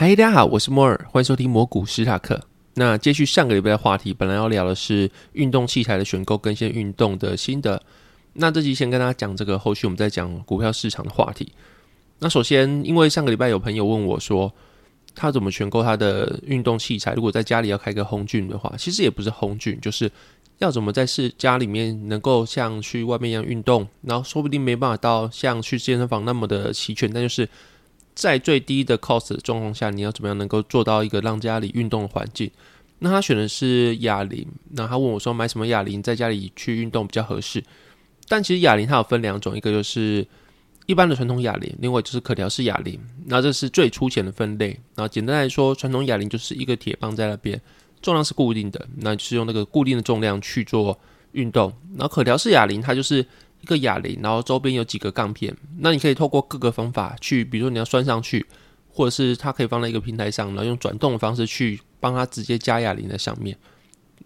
嗨，大家好，我是摩尔，欢迎收听魔股史塔克。那接续上个礼拜的话题，本来要聊的是运动器材的选购跟一些运动的心得。那这集先跟大家讲这个，后续我们再讲股票市场的话题。那首先，因为上个礼拜有朋友问我说，他怎么选购他的运动器材？如果在家里要开个红俊的话，其实也不是红俊，就是要怎么在是家里面能够像去外面一样运动，然后说不定没办法到像去健身房那么的齐全，但就是在最低的 cost 的状况下，你要怎么样能够做到一个让家里运动的环境？那他选的是哑铃，那他问我说买什么哑铃在家里去运动比较合适？但其实哑铃它有分两种，一个就是一般的传统哑铃，另外就是可调式哑铃。那这是最粗浅的分类。然后简单来说，传统哑铃就是一个铁棒在那边，重量是固定的，那就是用那个固定的重量去做运动。然后可调式哑铃它就是一个哑铃，然后周边有几个杠片，那你可以透过各个方法去，比如说你要拴上去，或者是它可以放在一个平台上，然后用转动的方式去。帮它直接加哑铃在上面，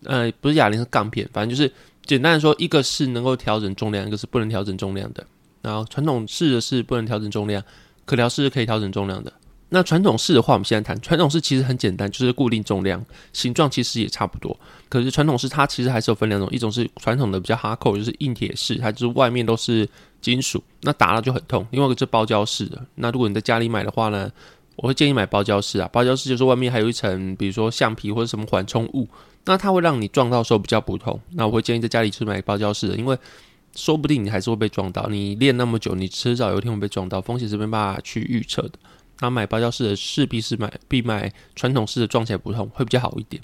呃，不是哑铃是杠片，反正就是简单的说，一个是能够调整重量，一个是不能调整重量的。然后传统式的是不能调整重量，可调式是可以调整重量的。那传统式的话，我们现在谈传统式其实很简单，就是固定重量，形状其实也差不多。可是传统式它其实还是有分两种，一种是传统的比较哈扣，就是硬铁式，它就是外面都是金属，那打了就很痛。另外一个是包胶式的，那如果你在家里买的话呢？我会建议买包胶式啊，包胶式就是外面还有一层，比如说橡皮或者什么缓冲物，那它会让你撞到时候比较不痛。那我会建议在家里去买包胶式的，因为说不定你还是会被撞到。你练那么久，你迟早有一天会被撞到，风险是没办法去预测的。那买芭蕉式的势必是买必买传统式的，撞起来不痛会比较好一点。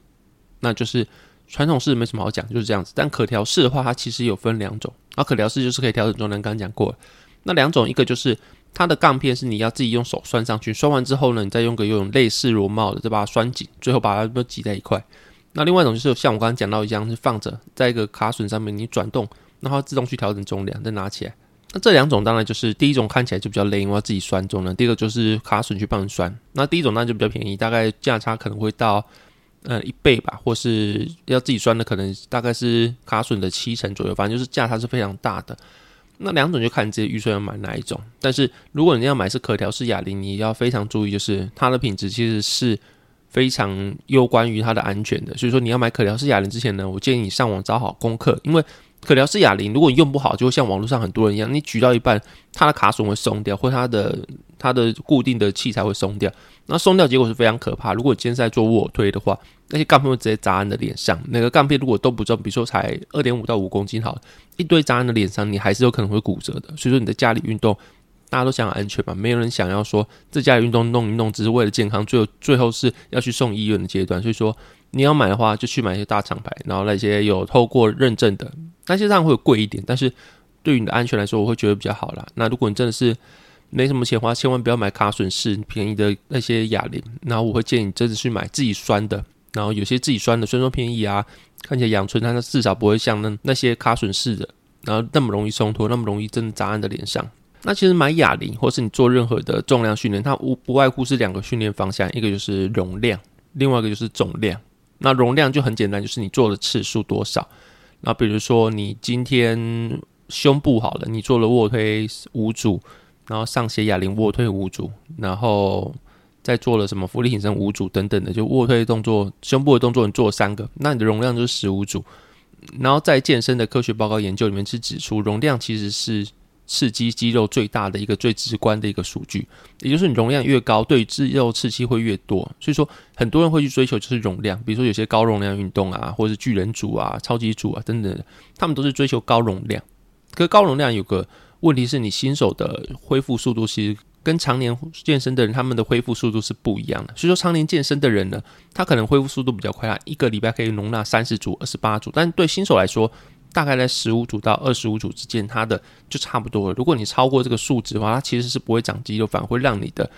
那就是传统式没什么好讲，就是这样子。但可调式的话，它其实有分两种，然后可调式就是可以调整重量，刚刚讲过。那两种，一个就是。它的杠片是你要自己用手拴上去，拴完之后呢，你再用个用类似螺帽的，再把它拴紧，最后把它都挤在一块。那另外一种就是像我刚刚讲到一样，是放着在一个卡榫上面，你转动，然后自动去调整重量，再拿起来。那这两种当然就是第一种看起来就比较累，因为要自己拴种呢；第二个就是卡榫去帮你拴。那第一种当然就比较便宜，大概价差可能会到呃一倍吧，或是要自己拴的可能大概是卡榫的七成左右，反正就是价差是非常大的。那两种就看你自己预算要买哪一种，但是如果你要买是可调式哑铃，你要非常注意，就是它的品质其实是非常攸关于它的安全的。所以说你要买可调式哑铃之前呢，我建议你上网找好功课，因为可调式哑铃如果你用不好，就会像网络上很多人一样，你举到一半，它的卡榫会松掉，或它的它的固定的器材会松掉，那松掉结果是非常可怕。如果你今天在做卧推的话，那些杠片会直接砸你的脸上。那个杠片如果都不重，比如说才二点五到五公斤，好，一堆砸你的脸上，你还是有可能会骨折的。所以说你在家里运动，大家都想安全嘛，没有人想要说在家里运动弄一弄只是为了健康，最后最后是要去送医院的阶段。所以说你要买的话，就去买一些大厂牌，然后那些有透过认证的，那些当然会贵一点，但是对于你的安全来说，我会觉得比较好啦。那如果你真的是没什么钱花，千万不要买卡榫式便宜的那些哑铃，然后我会建议你真的去买自己拴的。然后有些自己拴的，虽然说便宜啊，看起来养春，但它至少不会像那那些卡榫式的，然后那么容易松脱，那么容易真的砸在你的脸上。那其实买哑铃，或是你做任何的重量训练，它无不外乎是两个训练方向，一个就是容量，另外一个就是总量。那容量就很简单，就是你做的次数多少。那比如说你今天胸部好了，你做了卧推五组，然后上斜哑铃卧推五组，然后。再做了什么浮力挺身五组等等的，就卧推动作、胸部的动作，你做三个，那你的容量就是十五组。然后在健身的科学报告研究里面是指出，容量其实是刺激肌肉最大的一个最直观的一个数据，也就是你容量越高，对肌肉刺激会越多。所以说，很多人会去追求就是容量，比如说有些高容量运动啊，或者是巨人组啊、超级组啊等等，他们都是追求高容量。可高容量有个问题是你新手的恢复速度其实。跟常年健身的人，他们的恢复速度是不一样的。所以说，常年健身的人呢，他可能恢复速度比较快，他一个礼拜可以容纳三十组、二十八组。但对新手来说，大概在十五组到二十五组之间，它的就差不多了。如果你超过这个数值的话，它其实是不会长肌肉，反而会让你的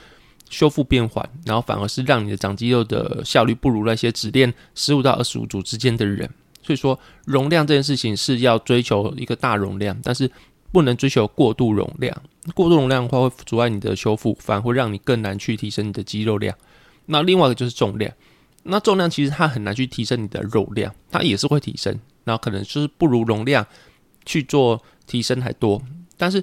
修复变缓，然后反而是让你的长肌肉的效率不如那些只练十五到二十五组之间的人。所以说，容量这件事情是要追求一个大容量，但是不能追求过度容量。过度容量的话会阻碍你的修复，反而会让你更难去提升你的肌肉量。那另外一个就是重量，那重量其实它很难去提升你的肉量，它也是会提升，然后可能就是不如容量去做提升还多，但是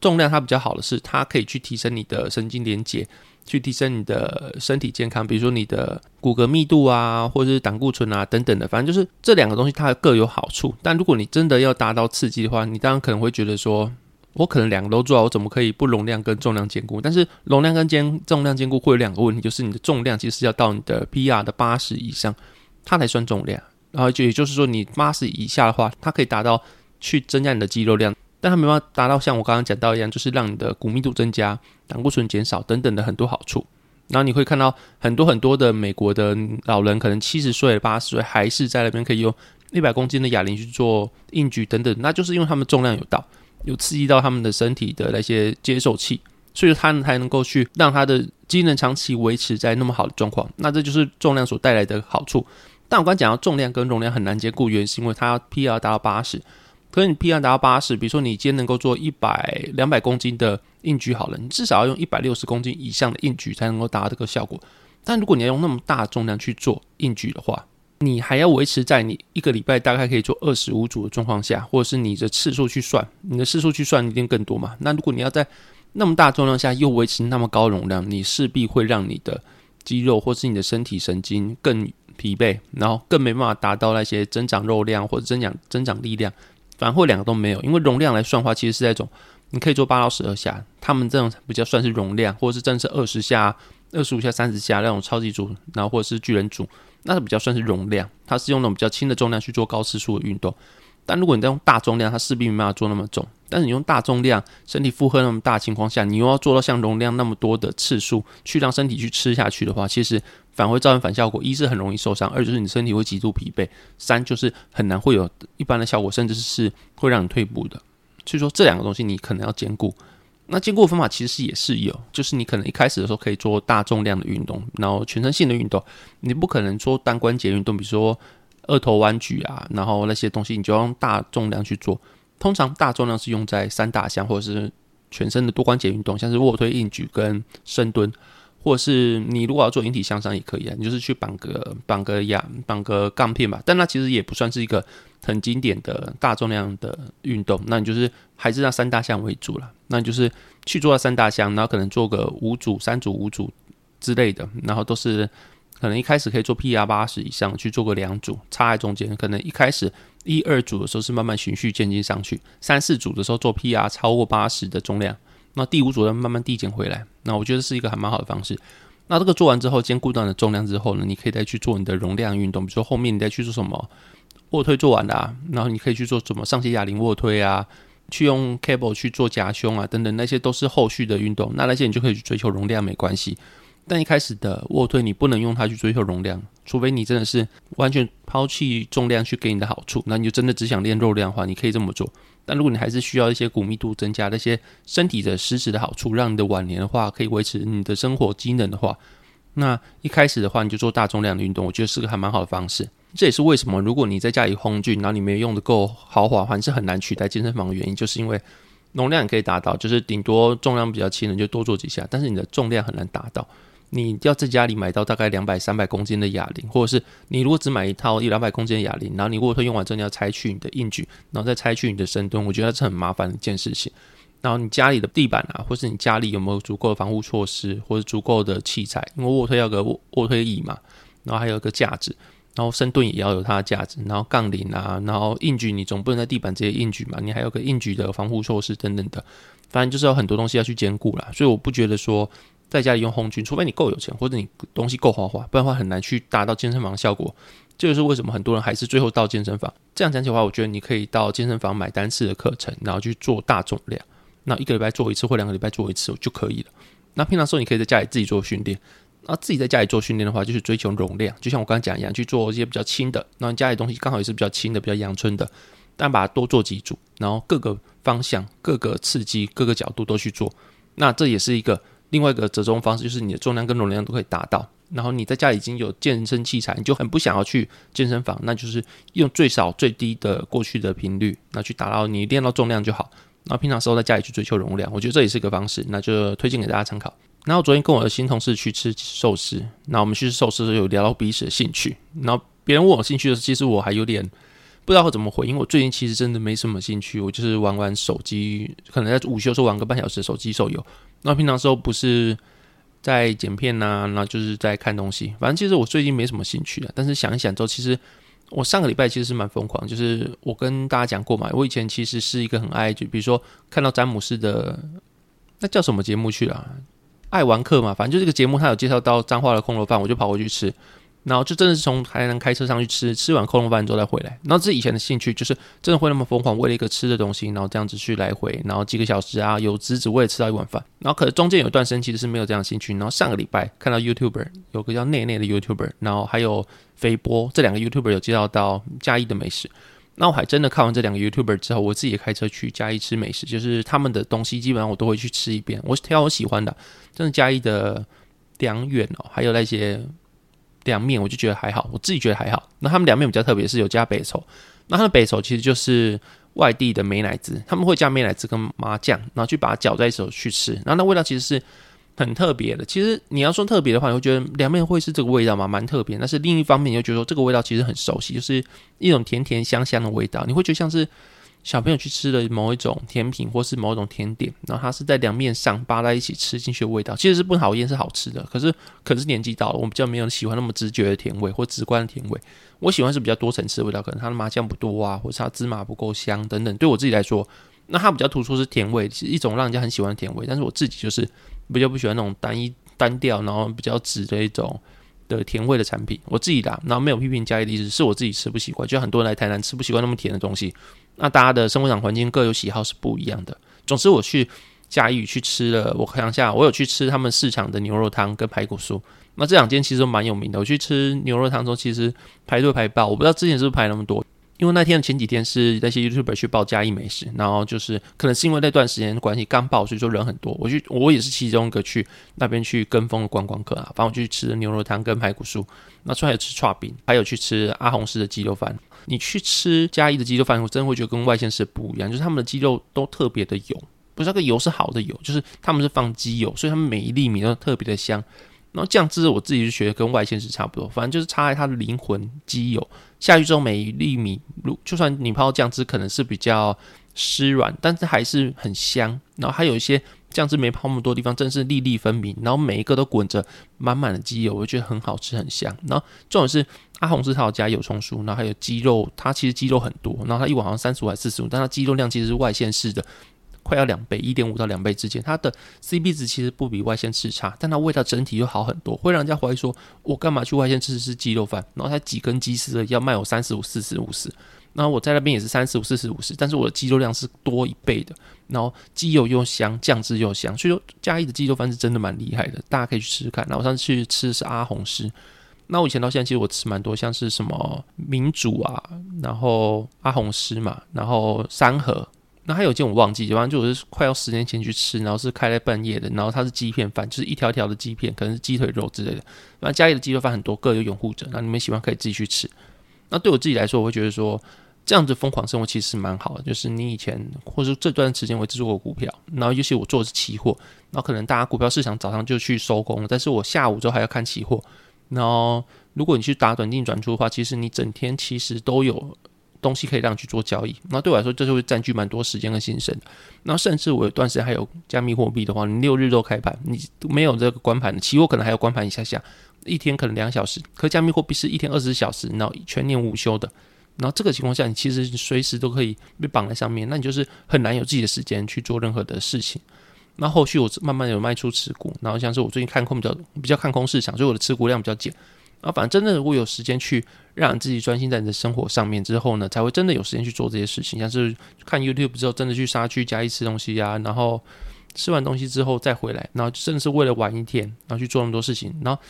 重量它比较好的是，它可以去提升你的神经连接。去提升你的身体健康，比如说你的骨骼密度啊，或者是胆固醇啊等等的，反正就是这两个东西它各有好处。但如果你真的要达到刺激的话，你当然可能会觉得说，我可能两个都做，我怎么可以不容量跟重量兼顾？但是容量跟兼重量兼顾会有两个问题，就是你的重量其实要到你的 PR 的八十以上，它才算重量。然后就也就是说，你八十以下的话，它可以达到去增加你的肌肉量。但它没办法达到像我刚刚讲到一样，就是让你的骨密度增加、胆固醇减少等等的很多好处。然后你会看到很多很多的美国的老人，可能七十岁、八十岁还是在那边可以用一百公斤的哑铃去做硬举等等，那就是因为他们重量有到，有刺激到他们的身体的那些接受器，所以他们才能够去让他的机能长期维持在那么好的状况。那这就是重量所带来的好处。但我刚讲到重量跟容量很难兼顾，原因是因为它 PR 达到八十。可是你 PR 达到八十，比如说你今天能够做一百两百公斤的硬举好了，你至少要用一百六十公斤以上的硬举才能够达到这个效果。但如果你要用那么大重量去做硬举的话，你还要维持在你一个礼拜大概可以做二十五组的状况下，或者是你的次数去算，你的次数去算一定更多嘛？那如果你要在那么大重量下又维持那么高容量，你势必会让你的肌肉或是你的身体神经更疲惫，然后更没办法达到那些增长肉量或者增长增长力量。反而会两个都没有，因为容量来算的话，其实是那种你可以做八到十二下，他们这种比较算是容量，或者是正是二十下、二十五下、三十下那种超级组，然后或者是巨人组，那是比较算是容量，它是用那种比较轻的重量去做高次数的运动。但如果你在用大重量，它势必没办法做那么重。但是你用大重量，身体负荷那么大情况下，你又要做到像容量那么多的次数，去让身体去吃下去的话，其实反会造成反效果。一是很容易受伤，二就是你身体会极度疲惫，三就是很难会有一般的效果，甚至是会让你退步的。所以说这两个东西你可能要兼顾。那兼顾的方法其实也是有，就是你可能一开始的时候可以做大重量的运动，然后全身性的运动，你不可能做单关节运动，比如说。二头弯举啊，然后那些东西你就用大重量去做。通常大重量是用在三大项或者是全身的多关节运动，像是卧推、硬举跟深蹲，或者是你如果要做引体向上也可以啊，你就是去绑个绑个哑绑个杠片吧。但那其实也不算是一个很经典的大重量的运动，那你就是还是让三大项为主了。那就是去做三大项，然后可能做个五组、三组、五组之类的，然后都是。可能一开始可以做 PR 八十以上，去做个两组，插在中间。可能一开始一二组的时候是慢慢循序渐进上去，三四组的时候做 PR 超过八十的重量，那第五组再慢慢递减回来。那我觉得是一个还蛮好的方式。那这个做完之后，兼顾到的重量之后呢，你可以再去做你的容量运动，比如说后面你再去做什么卧推做完的，啊然后你可以去做什么上斜哑铃卧推啊，去用 cable 去做夹胸啊等等，那些都是后续的运动。那那些你就可以去追求容量，没关系。但一开始的卧推，你不能用它去追求容量，除非你真的是完全抛弃重量去给你的好处，那你就真的只想练肉量的话，你可以这么做。但如果你还是需要一些骨密度增加那些身体的实质的好处，让你的晚年的话可以维持你的生活机能的话，那一开始的话你就做大重量的运动，我觉得是个还蛮好的方式。这也是为什么如果你在家里烘具，然后你没有用的够豪华，还是很难取代健身房的原因，就是因为容量可以达到，就是顶多重量比较轻的就多做几下，但是你的重量很难达到。你要在家里买到大概两百三百公斤的哑铃，或者是你如果只买一套一两百公斤的哑铃，然后你卧推用完之后你要拆去你的硬举，然后再拆去你的深蹲，我觉得是很麻烦的一件事情。然后你家里的地板啊，或是你家里有没有足够的防护措施，或者足够的器材？因为卧推要个卧卧推椅嘛，然后还有个架子，然后深蹲也要有它的架子，然后杠铃啊，然后硬举你总不能在地板直接硬举嘛，你还有个硬举的防护措施等等的，反正就是有很多东西要去兼顾啦。所以我不觉得说。在家里用红军，除非你够有钱，或者你东西够豪华，不然的话很难去达到健身房的效果。这就是为什么很多人还是最后到健身房。这样讲起的话，我觉得你可以到健身房买单次的课程，然后去做大重量，那一个礼拜做一次或两个礼拜做一次就可以了。那平常时候你可以在家里自己做训练。那自己在家里做训练的话，就是追求容量，就像我刚刚讲一样，去做一些比较轻的。那家里东西刚好也是比较轻的、比较阳春的，但把它多做几组，然后各个方向、各个刺激、各个角度都去做。那这也是一个。另外一个折中方式就是你的重量跟容量都可以达到。然后你在家已经有健身器材，你就很不想要去健身房，那就是用最少最低的过去的频率，那去达到你练到重量就好。然后平常时候在家里去追求容量，我觉得这也是一个方式，那就推荐给大家参考。然后昨天跟我的新同事去吃寿司，那我们去吃寿司的时候有聊到彼此的兴趣。然后别人问我兴趣的时候，其实我还有点不知道怎么回因为。我最近其实真的没什么兴趣，我就是玩玩手机，可能在午休时候玩个半小时手机手游。那平常时候不是在剪片呐，那就是在看东西。反正其实我最近没什么兴趣啊。但是想一想之后，其实我上个礼拜其实是蛮疯狂。就是我跟大家讲过嘛，我以前其实是一个很爱，就比如说看到詹姆斯的那叫什么节目去了。爱玩客嘛，反正就这个节目，他有介绍到彰化的空楼饭，我就跑过去吃，然后就真的是从台南开车上去吃，吃完空楼饭之后再回来。然后这是以前的兴趣，就是真的会那么疯狂，为了一个吃的东西，然后这样子去来回，然后几个小时啊，有资只为了吃到一碗饭。然后可是中间有一段时间其实是没有这样兴趣。然后上个礼拜看到 YouTuber 有个叫内内的 YouTuber，然后还有飞波这两个 YouTuber 有介绍到嘉义的美食。那我还真的看完这两个 YouTuber 之后，我自己也开车去嘉义吃美食，就是他们的东西基本上我都会去吃一遍。我挑我喜欢的，真的嘉义的凉面哦，还有那些凉面，我就觉得还好，我自己觉得还好。那他们凉面比较特别，是有加北丑。那他的北丑其实就是外地的美乃滋，他们会加美乃滋跟麻酱，然后去把它搅在一起去吃，然后那味道其实是。很特别的，其实你要说特别的话，你会觉得凉面会是这个味道吗？蛮特别。但是另一方面，你又觉得说这个味道其实很熟悉，就是一种甜甜香香的味道。你会觉得像是小朋友去吃的某一种甜品，或是某一种甜点，然后它是在凉面上扒在一起吃进去的味道，其实是不讨厌，是好吃的。可是可是年纪到了，我比较没有喜欢那么直觉的甜味或直观的甜味。我喜欢是比较多层次的味道，可能它的麻酱不多啊，或是它芝麻不够香等等。对我自己来说，那它比较突出是甜味，是一种让人家很喜欢的甜味。但是我自己就是。比较不喜欢那种单一单调，然后比较直的一种的甜味的产品。我自己的，然后没有批评嘉义的意思，是我自己吃不习惯。就很多人来台南吃不习惯那么甜的东西。那大家的生活场环境各有喜好是不一样的。总之，我去嘉义去吃了，我想下，我有去吃他们市场的牛肉汤跟排骨酥。那这两间其实蛮有名的。我去吃牛肉汤的时，其实排队排爆，我不知道之前是不是排那么多。因为那天前几天是那些 YouTuber 去报嘉义美食，然后就是可能是因为那段时间关系刚报，所以说人很多。我去，我也是其中一个去那边去跟风的观光客啊。反正我去吃牛肉汤跟排骨酥，那出来吃串饼，还有去吃阿红式的鸡肉饭。你去吃嘉义的鸡肉饭，我真的会觉得跟外县市不一样，就是他们的鸡肉都特别的油，不是那个油是好的油，就是他们是放鸡油，所以他们每一粒米都特别的香。然后酱汁我自己是觉得跟外县市差不多，反正就是差在它的灵魂鸡油下去之后，每一粒米，如就算你泡酱汁可能是比较湿软，但是还是很香。然后还有一些酱汁没泡那么多地方，真是粒粒分明。然后每一个都滚着满满的鸡油，我觉得很好吃，很香。然后重点是阿红是他有加油葱酥，然后还有鸡肉，它其实鸡肉很多，然后它一碗好像三十五还是四十五，但它鸡肉量其实是外线式的。快要两倍，一点五到两倍之间，它的 CP 值其实不比外线吃差，但它味道整体又好很多，会让人家怀疑说，我干嘛去外线吃吃鸡肉饭？然后它几根鸡丝要卖我三十五、四十、五十，然后我在那边也是三十五、四十、五十，但是我的鸡肉量是多一倍的，然后鸡油又香，酱汁又香，所以说嘉义的鸡肉饭是真的蛮厉害的，大家可以去试试看。然后我上次去吃的是阿红师，那我以前到现在其实我吃蛮多，像是什么民主啊，然后阿红师嘛，然后三河。那还有一件我忘记，反正就我是快要十年前去吃，然后是开在半夜的，然后它是鸡片饭，就是一条条的鸡片，可能是鸡腿肉之类的。那家里的鸡肉饭很多，各有拥护者，那你们喜欢可以自己去吃。那对我自己来说，我会觉得说这样子疯狂生活其实蛮好的，就是你以前或者说这段时间我只做过股票，然后尤其我做的是期货，然后可能大家股票市场早上就去收工了，但是我下午之后还要看期货，然后如果你去打短进转出的话，其实你整天其实都有。东西可以让你去做交易，那对我来说，这就会占据蛮多时间跟心神。那甚至我有段时间还有加密货币的话，你六日都开盘，你没有这个关盘的期货，可能还有关盘一下下，一天可能两小时。可加密货币是一天二十小时，然后全年无休的。然后这个情况下，你其实随时都可以被绑在上面，那你就是很难有自己的时间去做任何的事情。那后续我慢慢有卖出持股，然后像是我最近看空比较比较看空市场，所以我的持股量比较减。然后反正真的，如果有时间去让自己专心在你的生活上面之后呢，才会真的有时间去做这些事情，像是看 YouTube 之后，真的去杀区加一吃东西啊，然后吃完东西之后再回来，然后甚至是为了玩一天，然后去做那么多事情。然后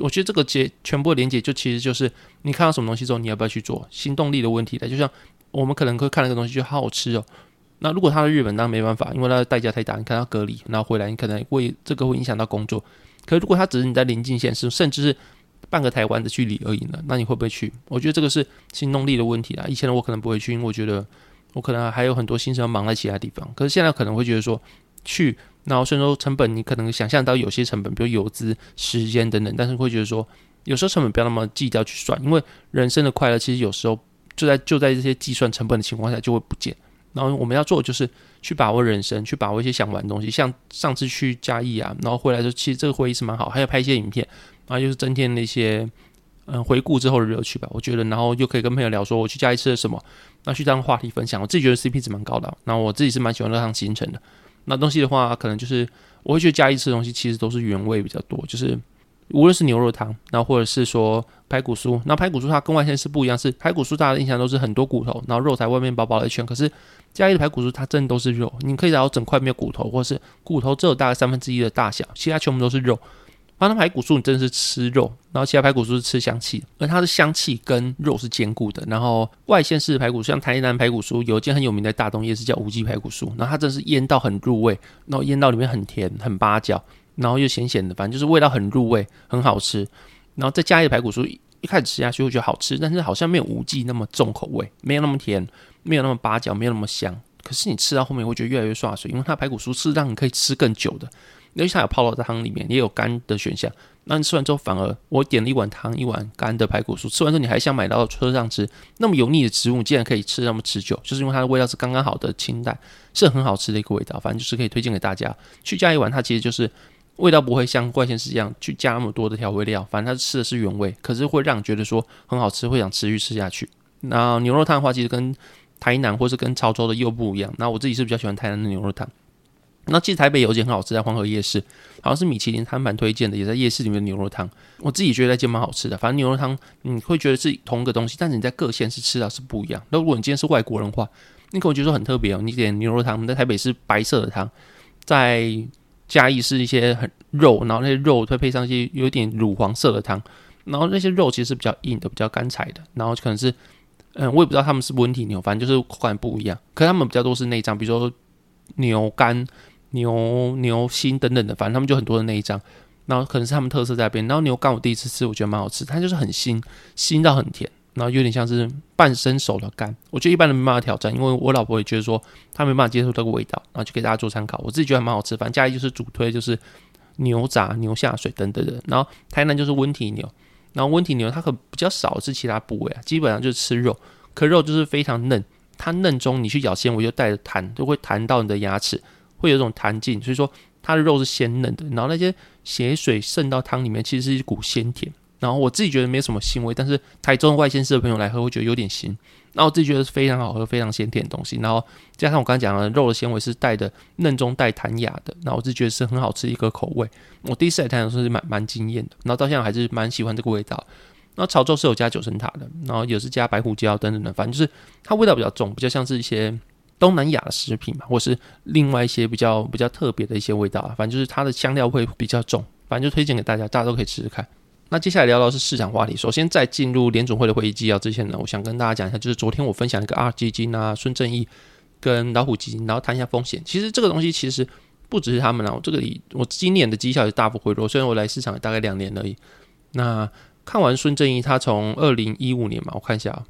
我觉得这个结全部的连接，就其实就是你看到什么东西之后，你要不要去做，行动力的问题的。就像我们可能会看那个东西，就好好吃哦。那如果他在日本，当然没办法，因为他的代价太大。你看他隔离，然后回来，你可能会这个会影响到工作。可如果他只是你在临近县市，甚至是半个台湾的距离而已呢，那你会不会去？我觉得这个是行动力的问题啦。以前我可能不会去，因为我觉得我可能还有很多心思要忙在其他地方。可是现在可能会觉得说去，然后虽然说成本你可能想象到有些成本，比如油资、时间等等，但是会觉得说有时候成本不要那么计较去算，因为人生的快乐其实有时候就在就在这些计算成本的情况下就会不见。然后我们要做的就是去把握人生，去把握一些想玩的东西。像上次去嘉义啊，然后回来的时候，其实这个会议是蛮好，还要拍一些影片，然后就是增添那些嗯回顾之后的乐趣吧。我觉得，然后又可以跟朋友聊说我去嘉义吃了什么，那去当话题分享。我自己觉得 CP 值蛮高的，然后我自己是蛮喜欢那趟行程的。那东西的话，可能就是我会觉得嘉义吃的东西其实都是原味比较多，就是。无论是牛肉汤，然后或者是说排骨酥，那排骨酥它跟外线是不一样，是排骨酥大家的印象都是很多骨头，然后肉在外面薄薄的一圈。可是嘉义的排骨酥它真的都是肉，你可以找到整块没有骨头，或者是骨头只有大概三分之一的大小，其他全部都是肉。反正排骨酥你真的是吃肉，然后其他排骨酥是吃香气，而它的香气跟肉是兼顾的。然后外县市排骨酥，像台南排骨酥，有一间很有名的大东夜市叫五记排骨酥，然后它真的是腌到很入味，然后腌到里面很甜很八角。然后又咸咸的，反正就是味道很入味，很好吃。然后再加一个排骨酥，一开始吃下去会觉得好吃，但是好像没有无忌那么重口味，没有那么甜，没有那么八角，没有那么香。可是你吃到后面会觉得越来越刷水，因为它排骨酥是让你可以吃更久的，因为它有泡到汤里面，也有干的选项。那你吃完之后，反而我点了一碗汤，一碗干的排骨酥，吃完之后你还想买到车上吃，那么油腻的植物竟然可以吃那么持久，就是因为它的味道是刚刚好的清淡，是很好吃的一个味道。反正就是可以推荐给大家去加一碗，它其实就是。味道不会像怪仙是一样去加那么多的调味料，反正它吃的是原味，可是会让你觉得说很好吃，会想持续吃下去。那牛肉汤的话，其实跟台南或是跟潮州的又不一样。那我自己是比较喜欢台南的牛肉汤。那其实台北有一间很好吃，在黄河夜市，好像是米其林餐盘推荐的，也在夜市里面的牛肉汤。我自己觉得那间蛮好吃的。反正牛肉汤你会觉得是同一个东西，但是你在各县市吃到是不一样。那如果你今天是外国人的话，你可能觉得很特别哦。你点牛肉汤，在台北是白色的汤，在嘉义是一些很肉，然后那些肉会配上一些有点乳黄色的汤，然后那些肉其实是比较硬的，比较干柴的，然后可能是，嗯，我也不知道他们是温体牛，反正就是口感不一样。可他们比较多是内脏，比如说牛肝、牛牛心等等的，反正他们就很多的那一张，然后可能是他们特色在边。然后牛肝我第一次吃，我觉得蛮好吃，它就是很腥，腥到很甜。然后有点像是半生熟的肝，我觉得一般人没办法挑战，因为我老婆也觉得说她没办法接受这个味道，然后就给大家做参考。我自己觉得还蛮好吃，反正家里就是主推就是牛杂、牛下水等等的。然后台南就是温体牛，然后温体牛它可比较少是其他部位啊，基本上就是吃肉，可肉就是非常嫩，它嫩中你去咬纤维就带着弹，就会弹到你的牙齿，会有种弹劲，所以说它的肉是鲜嫩的。然后那些血水渗到汤里面，其实是一股鲜甜。然后我自己觉得没什么腥味，但是台中外县市的朋友来喝会觉得有点腥。那我自己觉得是非常好喝、非常鲜甜的东西。然后加上我刚才讲的肉的纤维是带的嫩中带弹牙的，那我自己觉得是很好吃一个口味。我第一次来台南是蛮蛮惊艳的，然后到现在还是蛮喜欢这个味道。那潮州是有加九层塔的，然后也是加白胡椒等等的，反正就是它味道比较重，比较像是一些东南亚的食品嘛，或是另外一些比较比较特别的一些味道啊。反正就是它的香料会比较重，反正就推荐给大家，大家都可以试试看。那接下来聊到是市场话题。首先，在进入联总会的会议纪要之前呢，我想跟大家讲一下，就是昨天我分享一个 R 基金啊、孙正义跟老虎基金，然后谈一下风险。其实这个东西其实不只是他们啊，我这个里我今年的绩效也大幅回落，虽然我来市场大概两年而已。那看完孙正义，他从二零一五年嘛，我看一下啊，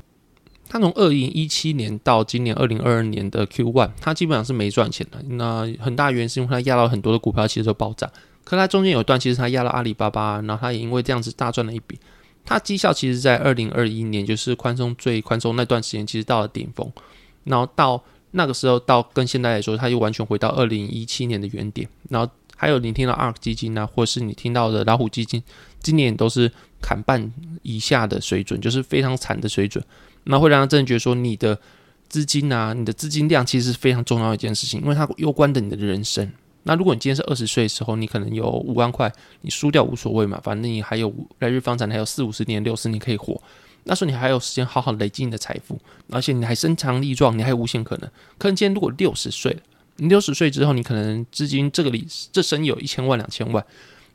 他从二零一七年到今年二零二二年的 Q one，他基本上是没赚钱的。那很大原因是因为他压到很多的股票，其实都暴涨。可它中间有一段，其实它压了阿里巴巴，然后它也因为这样子大赚了一笔。它绩效其实，在二零二一年，就是宽松最宽松那段时间，其实到了顶峰。然后到那个时候，到跟现在来说，它又完全回到二零一七年的原点。然后还有你听到 ARK 基金啊，或是你听到的老虎基金，今年都是砍半以下的水准，就是非常惨的水准。那会让他真的觉得说，你的资金啊，你的资金量其实是非常重要一件事情，因为它攸关的你的人生。那如果你今天是二十岁的时候，你可能有五万块，你输掉无所谓嘛，反正你还有来日方长，还有四五十年、六十年可以活。那时候你还有时间好好累积你的财富，而且你还身强力壮，你还有无限可能。可能今天如果六十岁，你六十岁之后，你可能资金这个里这生意有一千万、两千万，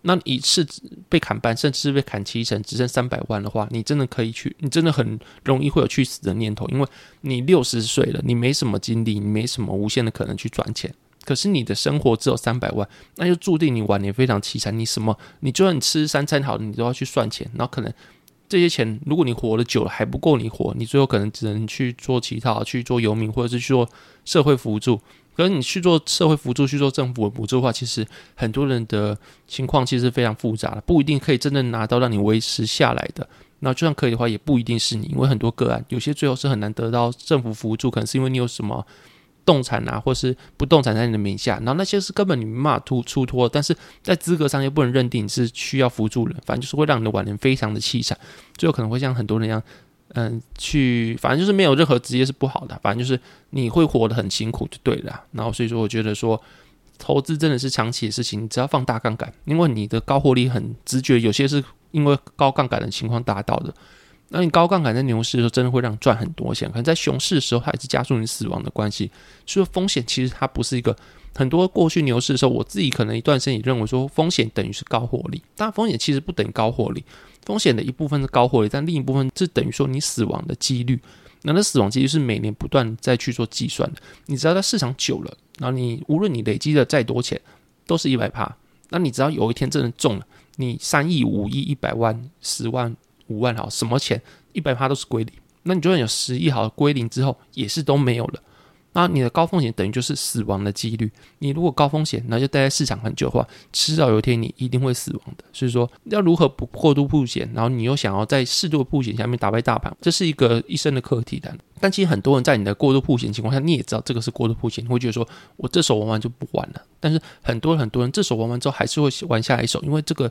那一次被砍半，甚至是被砍七成，只剩三百万的话，你真的可以去，你真的很容易会有去死的念头，因为你六十岁了，你没什么精力，你没什么无限的可能去赚钱。可是你的生活只有三百万，那就注定你晚年非常凄惨。你什么，你就算吃三餐好，你都要去算钱，然后可能这些钱，如果你活了久了还不够你活，你最后可能只能去做乞讨，去做游民，或者是去做社会辅助。可是你去做社会辅助，去做政府的补助的话，其实很多人的情况其实非常复杂的，不一定可以真正拿到让你维持下来的。那就算可以的话，也不一定是你，因为很多个案，有些最后是很难得到政府辅助，可能是因为你有什么动产啊，或是不动产在你的名下，然后那些是根本你没办法出出脱，但是在资格上又不能认定你是需要辅助人，反正就是会让你的晚年非常的凄惨，最后可能会像很多人一样。嗯，去反正就是没有任何职业是不好的，反正就是你会活得很辛苦就对了。然后所以说，我觉得说投资真的是长期的事情，你只要放大杠杆，因为你的高获利很直觉，有些是因为高杠杆的情况达到的。那你高杠杆在牛市的时候，真的会让赚很多钱，可能在熊市的时候，它也是加速你死亡的关系。所以风险其实它不是一个很多过去牛市的时候，我自己可能一段时间也认为说风险等于是高获利，但风险其实不等于高获利。风险的一部分是高获利，但另一部分是等于说你死亡的几率。那那死亡几率是每年不断再去做计算的。你只要在市场久了，然后你无论你累积的再多钱，都是一百趴。那你只要有一天真的中了，你三亿、五亿、一百万、十万、五万好，什么钱一百趴都是归零。那你就算有十亿好归零之后，也是都没有了。那你的高风险等于就是死亡的几率。你如果高风险，那就待在市场很久的话，迟早有一天你一定会死亡的。所以说，要如何不过度铺险，然后你又想要在适度的铺险下面打败大盘，这是一个一生的课题的。但其实很多人在你的过度铺险情况下，你也知道这个是过度铺险，你会觉得说我这手玩完就不玩了。但是很多很多人这手玩完之后还是会玩下一手，因为这个。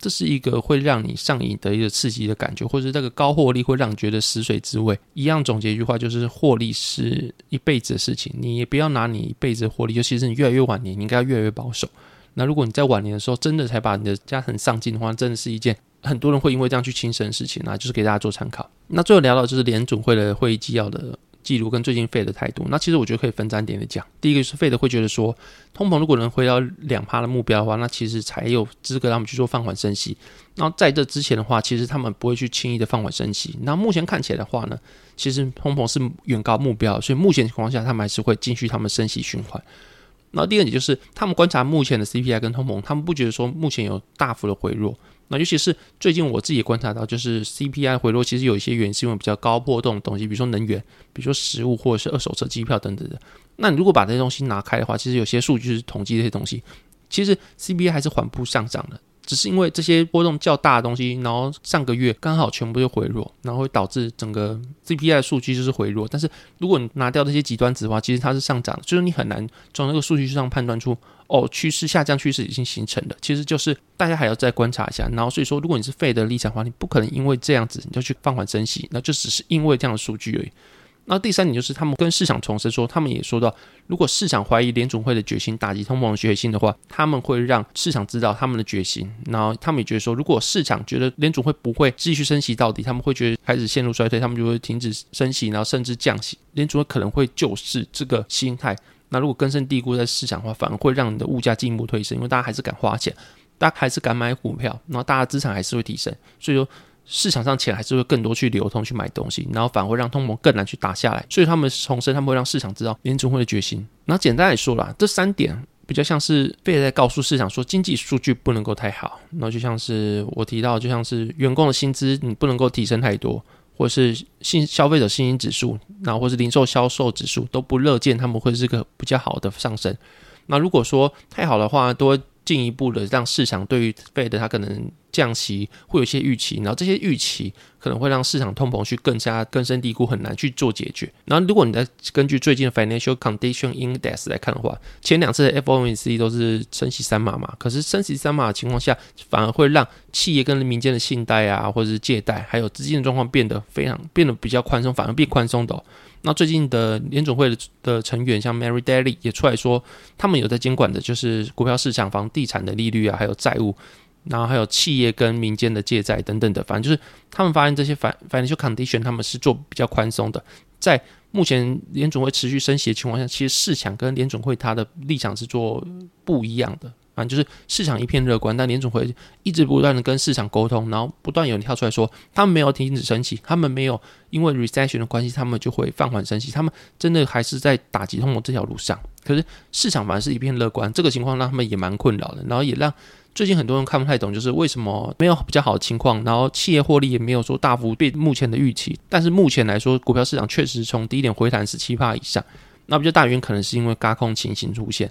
这是一个会让你上瘾的一个刺激的感觉，或者是这个高获利会让你觉得食髓知味。一样总结一句话，就是获利是一辈子的事情，你也不要拿你一辈子的获利，尤其是你越来越晚年，你应该要越来越保守。那如果你在晚年的时候真的才把你的家很上进的话，真的是一件很多人会因为这样去轻生的事情啊，就是给大家做参考。那最后聊到就是联总会的会议纪要的。记录跟最近费的态度，那其实我觉得可以分三点的讲。第一个是费的会觉得说，通膨如果能回到两趴的目标的话，那其实才有资格让他们去做放缓升息。然后在这之前的话，其实他们不会去轻易的放缓升息。那目前看起来的话呢，其实通膨是远高目标，所以目前情况下他们还是会继续他们升息循环。然后第二点就是他们观察目前的 CPI 跟通膨，他们不觉得说目前有大幅的回落。那尤其是最近我自己观察到，就是 CPI 回落，其实有一些原因是因为比较高波动的东西，比如说能源，比如说食物或者是二手车、机票等等的。那你如果把这些东西拿开的话，其实有些数据是统计这些东西，其实 CPI 还是缓步上涨的。只是因为这些波动较大的东西，然后上个月刚好全部就回落，然后会导致整个 CPI 的数据就是回落。但是如果你拿掉这些极端值的话，其实它是上涨，就是你很难从那个数据上判断出哦趋势下降趋势已经形成了。其实就是大家还要再观察一下。然后所以说，如果你是费的立场的话，你不可能因为这样子你就去放缓升息，那就只是因为这样的数据而已。那第三点就是，他们跟市场重申说，他们也说到，如果市场怀疑联总会的决心打击通膨的决心的话，他们会让市场知道他们的决心。然后他们也觉得说，如果市场觉得联总会不会继续升息到底，他们会觉得开始陷入衰退，他们就会停止升息，然后甚至降息。联总会可能会救市这个心态。那如果根深蒂固在市场的话，反而会让你的物价进一步推升，因为大家还是敢花钱，大家还是敢买股票，然后大家资产还是会提升。所以说。市场上钱还是会更多去流通去买东西，然后反而会让通膨更难去打下来。所以他们重申，他们会让市场知道联总会的决心。然后简单来说啦，这三点比较像是费在告诉市场说，经济数据不能够太好。然后就像是我提到，就像是员工的薪资你不能够提升太多，或是信消费者信心指数，然后或是零售销售指数都不乐见他们会是个比较好的上升。那如果说太好的话，都会进一步的让市场对于费的它可能。降息会有一些预期，然后这些预期可能会让市场通膨去更加根深蒂固，很难去做解决。然后如果你再根据最近的 Financial Condition Index 来看的话，前两次的 FOMC 都是升息三码嘛，可是升息三码的情况下，反而会让企业跟民间的信贷啊，或者是借贷，还有资金的状况变得非常变得比较宽松，反而变宽松的。那最近的联总会的的成员，像 Mary Daly 也出来说，他们有在监管的就是股票市场、房地产的利率啊，还有债务。然后还有企业跟民间的借债等等的，反正就是他们发现这些反 financial condition，他们是做比较宽松的。在目前联总会持续升息的情况下，其实市场跟联总会它的立场是做不一样的。正就是市场一片乐观，但联总会一直不断的跟市场沟通，然后不断有人跳出来说，他们没有停止升息，他们没有因为 recession 的关系，他们就会放缓升息，他们真的还是在打击通膨这条路上。可是市场反而是一片乐观，这个情况让他们也蛮困扰的，然后也让最近很多人看不太懂，就是为什么没有比较好的情况，然后企业获利也没有说大幅被目前的预期，但是目前来说，股票市场确实从低点回弹十七帕以上，那比较大原因可能是因为高空情形出现。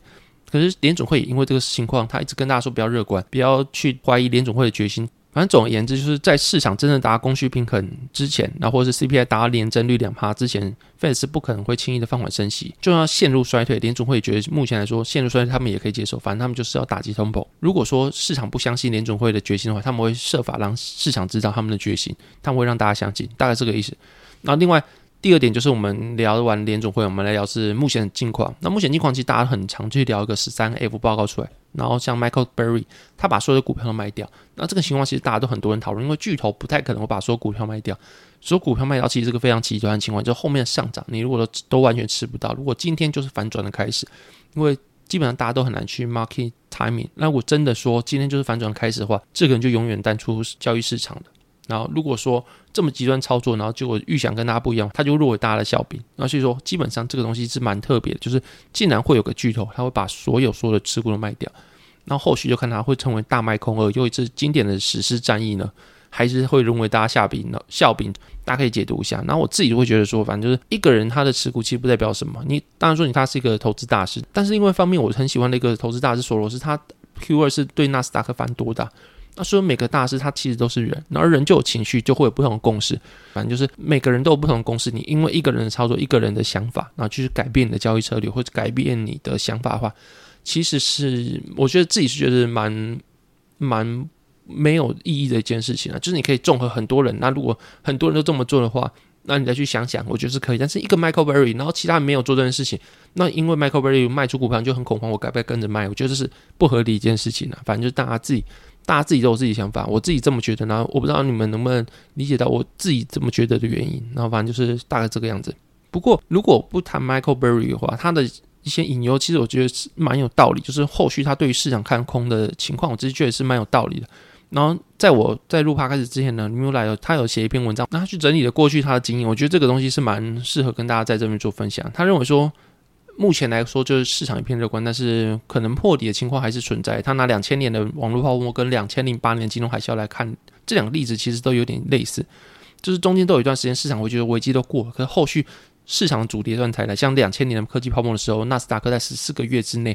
可是联总会因为这个情况，他一直跟大家说不要乐观，不要去怀疑联总会的决心。反正总而言之，就是在市场真正达到供需平衡之前，然后或者是 CPI 达到年增率两趴之前，Fed 是不可能会轻易的放缓升息。就算陷入衰退，联总会觉得目前来说陷入衰退，他们也可以接受。反正他们就是要打击通膨。如果说市场不相信联总会的决心的话，他们会设法让市场知道他们的决心，他们会让大家相信，大概这个意思。然后另外。第二点就是我们聊完联总会，我们来聊是目前的境况。那目前境况其实大家很常去聊一个十三 F 报告出来，然后像 Michael Berry 他把所有的股票都卖掉。那这个情况其实大家都很多人讨论，因为巨头不太可能会把所有股票卖掉。所有股票卖掉其实是个非常极端的情况，就后面的上涨你如果都都完全吃不到。如果今天就是反转的开始，因为基本上大家都很难去 market timing。那我真的说今天就是反转开始的话，这个人就永远淡出交易市场的。然后如果说这么极端操作，然后结果预想跟大家不一样，他就落为大家的笑柄。那所以说，基本上这个东西是蛮特别的，就是竟然会有个巨头，他会把所有所有的持股都卖掉，然后后续就看他会成为大卖空二，又一次经典的史诗战役呢，还是会沦为大家笑柄呢？笑柄，大家可以解读一下。然后我自己就会觉得说，反正就是一个人他的持股其实不代表什么。你当然说你他是一个投资大师，但是另外一方面，我很喜欢的一个投资大师索罗斯，他 Q 二是对纳斯达克翻多大。那说每个大师他其实都是人，然后人就有情绪，就会有不同的共识。反正就是每个人都有不同的共识。你因为一个人的操作，一个人的想法，然后去改变你的交易策略，或者改变你的想法的话，其实是我觉得自己是觉得蛮蛮没有意义的一件事情啊。就是你可以综合很多人，那如果很多人都这么做的话，那你再去想想，我觉得是可以。但是一个 Michael Berry，然后其他人没有做这件事情，那因为 Michael Berry 卖出股票就很恐慌，我该不该跟着卖？我觉得这是不合理一件事情啊。反正就是大家自己。大家自己都有自己想法，我自己这么觉得，然后我不知道你们能不能理解到我自己这么觉得的原因。然后反正就是大概这个样子。不过如果不谈 Michael Berry 的话，他的一些引诱其实我觉得是蛮有道理，就是后续他对于市场看空的情况，我自己觉得是蛮有道理的。然后在我在录趴开始之前呢，你有来了，他有写一篇文章，那他去整理了过去他的经验，我觉得这个东西是蛮适合跟大家在这边做分享。他认为说。目前来说，就是市场一片乐观，但是可能破底的情况还是存在。他拿两千年的网络泡沫跟两千零八年金融海啸来看，这两个例子其实都有点类似，就是中间都有一段时间市场会觉得危机都过了，可是后续市场主跌段才来。像两千年的科技泡沫的时候，纳斯达克在十四个月之内。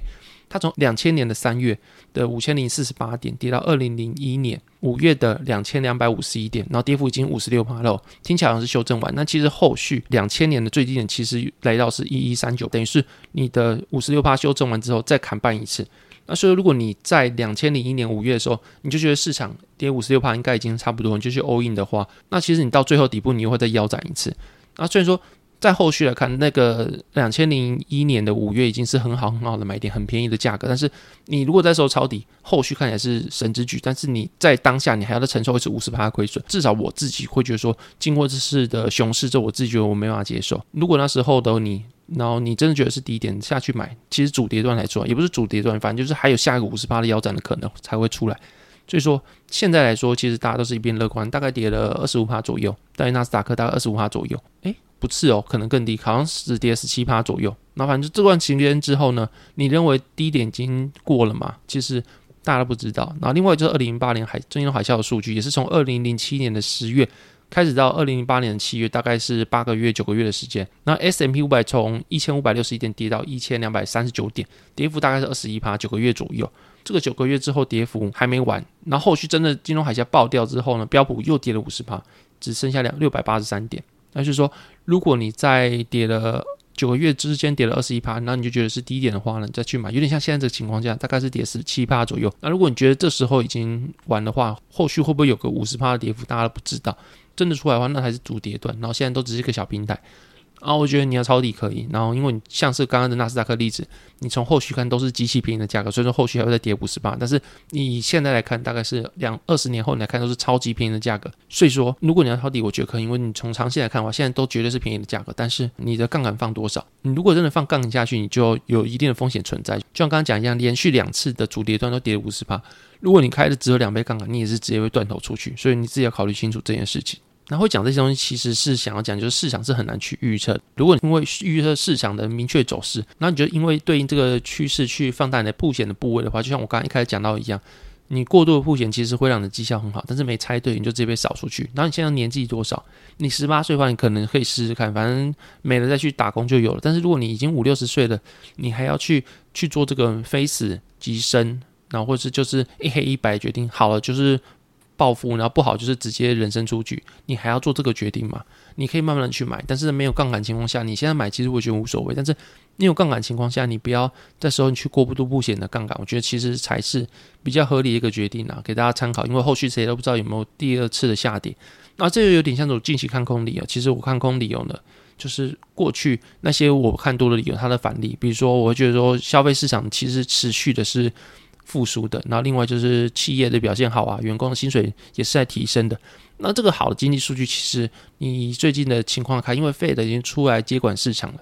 它从两千年的三月的五千零四十八点跌到二零零一年五月的两千两百五十一点，然后跌幅已经五十六趴了。听起来好像是修正完，那其实后续两千年的最低点其实来到是一一三九，等于是你的五十六趴修正完之后再砍半一次。那所以如果你在两千零一年五月的时候，你就觉得市场跌五十六趴应该已经差不多，你就去 all in 的话，那其实你到最后底部你又会再腰斩一次。那虽然说。在后续来看，那个两千零一年的五月已经是很好很好的买点，很便宜的价格。但是你如果在时候抄底，后续看起来是神之举，但是你在当下你还要再承受一次五十趴的亏损。至少我自己会觉得说，经过这次的熊市之后，我自己觉得我没办法接受。如果那时候的你，然后你真的觉得是低点下去买，其实主跌段来说，也不是主跌段，反正就是还有下一个五十趴的腰斩的可能才会出来。所以说现在来说，其实大家都是一边乐观，大概跌了二十五趴左右，大概纳斯达克大概二十五趴左右，诶。不是哦，可能更低，好像是跌十七趴左右。那反正这段时间之后呢，你认为低点已经过了吗？其实大家都不知道。然后另外就是二零零八年海金融海啸的数据，也是从二零零七年的十月开始到二零零八年的七月，大概是八个月九个月的时间。那 S M P 五百从一千五百六十一点跌到一千两百三十九点，跌幅大概是二十一趴，九个月左右。这个九个月之后跌幅还没完，然后后续真的金融海啸爆掉之后呢，标普又跌了五十趴，只剩下两六百八十三点。那就是说，如果你在跌了九个月之间跌了二十一趴，那你就觉得是低点的话呢，你再去买，有点像现在这个情况下，大概是跌十七趴左右。那如果你觉得这时候已经完的话，后续会不会有个五十趴的跌幅，大家都不知道。真的出来的话，那还是主跌段。然后现在都只是一个小平台。啊，我觉得你要抄底可以。然后，因为你像是刚刚的纳斯达克例子，你从后续看都是极其便宜的价格，所以说后续还会再跌五十八。但是你现在来看，大概是两二十年后你来看都是超级便宜的价格。所以说，如果你要抄底，我觉得可以，因为你从长期来看的话，现在都绝对是便宜的价格。但是你的杠杆放多少？你如果真的放杠杆下去，你就有一定的风险存在。就像刚刚讲一样，连续两次的主跌段都跌了五十八。如果你开的只有两倍杠杆，你也是直接会断头出去。所以你自己要考虑清楚这件事情。那会讲这些东西，其实是想要讲，就是市场是很难去预测。如果因为预测市场的明确走势，那你就因为对应这个趋势去放大你的铺险的部位的话，就像我刚刚一开始讲到一样，你过度的铺险其实会让你的绩效很好，但是没猜对，你就直接被扫出去。然后你现在年纪多少？你十八岁的话，你可能可以试试看，反正没了再去打工就有了。但是如果你已经五六十岁了，你还要去去做这个非死即生，然后或者是就是一黑一白决定好了，就是。暴富，然后不好就是直接人生出局，你还要做这个决定吗？你可以慢慢的去买，但是没有杠杆情况下，你现在买其实我觉得无所谓。但是你有杠杆情况下，你不要这时候你去过不度不险的杠杆，我觉得其实才是比较合理的一个决定啊，给大家参考。因为后续谁都不知道有没有第二次的下跌，那这个有点像种近期看空理由。其实我看空理由呢，就是过去那些我看多的理由，它的反例，比如说我会觉得说消费市场其实持续的是。复苏的，然后另外就是企业的表现好啊，员工的薪水也是在提升的。那这个好的经济数据，其实你最近的情况看，因为 Fed 已经出来接管市场了，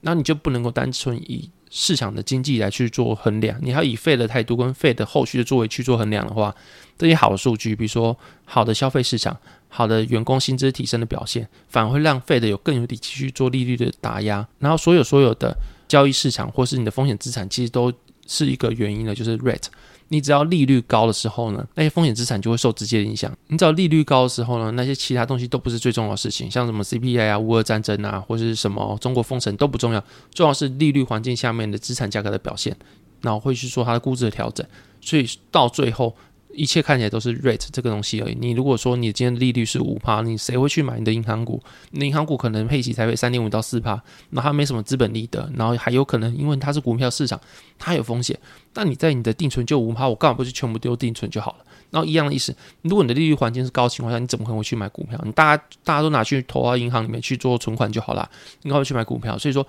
那你就不能够单纯以市场的经济来去做衡量，你要以 Fed 的态度跟 Fed 后续的作为去做衡量的话，这些好的数据，比如说好的消费市场、好的员工薪资提升的表现，反而会让 Fed 有更有底气去做利率的打压。然后所有所有的交易市场或是你的风险资产，其实都。是一个原因呢，就是 rate，你只要利率高的时候呢，那些风险资产就会受直接影响。你只要利率高的时候呢，那些其他东西都不是最重要的事情，像什么 CPI 啊、乌俄战争啊，或是什么中国封城都不重要，重要是利率环境下面的资产价格的表现，然后会去说它的估值的调整，所以到最后。一切看起来都是 rate 这个东西而已。你如果说你今天的利率是五趴，你谁会去买你的银行股？你银行股可能配息才会三点五到四趴，那它没什么资本利得，然后还有可能因为它是股票市场，它有风险。那你在你的定存就五趴，我干嘛不去全部丢定存就好了？然后一样的意思，如果你的利率环境是高情况下，你怎么可能会去买股票？你大家大家都拿去投到银行里面去做存款就好了，你干嘛去买股票？所以说。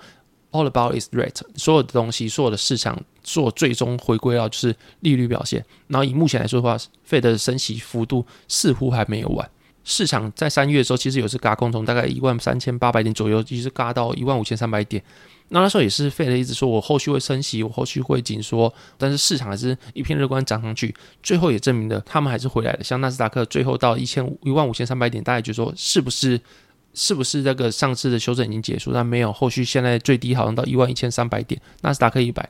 All about is rate，所有的东西，所有的市场，所有最终回归到就是利率表现。然后以目前来说的话，费的升息幅度似乎还没有完。市场在三月的时候，其实有次嘎空，从大概一万三千八百点左右，一直嘎到一万五千三百点。那那时候也是费的一直说我后续会升息，我后续会紧缩，但是市场还是一片乐观涨上去。最后也证明了他们还是回来了。像纳斯达克最后到一千一万五千三百点，大家就说是不是？是不是这个上次的修正已经结束？但没有，后续现在最低好像到一万一千三百点，纳斯达克一百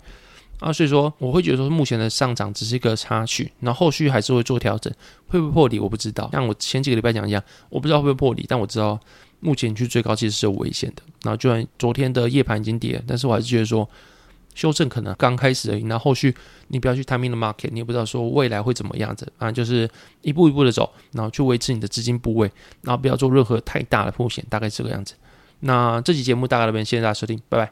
啊，所以说我会觉得说目前的上涨只是一个插曲，然后后续还是会做调整，会不会破底我不知道。像我前几个礼拜讲一样，我不知道会不会破底，但我知道目前去最高其实是有危险的。然后就算昨天的夜盘已经跌，但是我还是觉得说。修正可能刚开始而已，那后续你不要去 timing the market，你也不知道说未来会怎么样子，啊就是一步一步的走，然后去维持你的资金部位，然后不要做任何太大的风险，大概这个样子。那这期节目大概这边，谢谢大家收听，拜拜。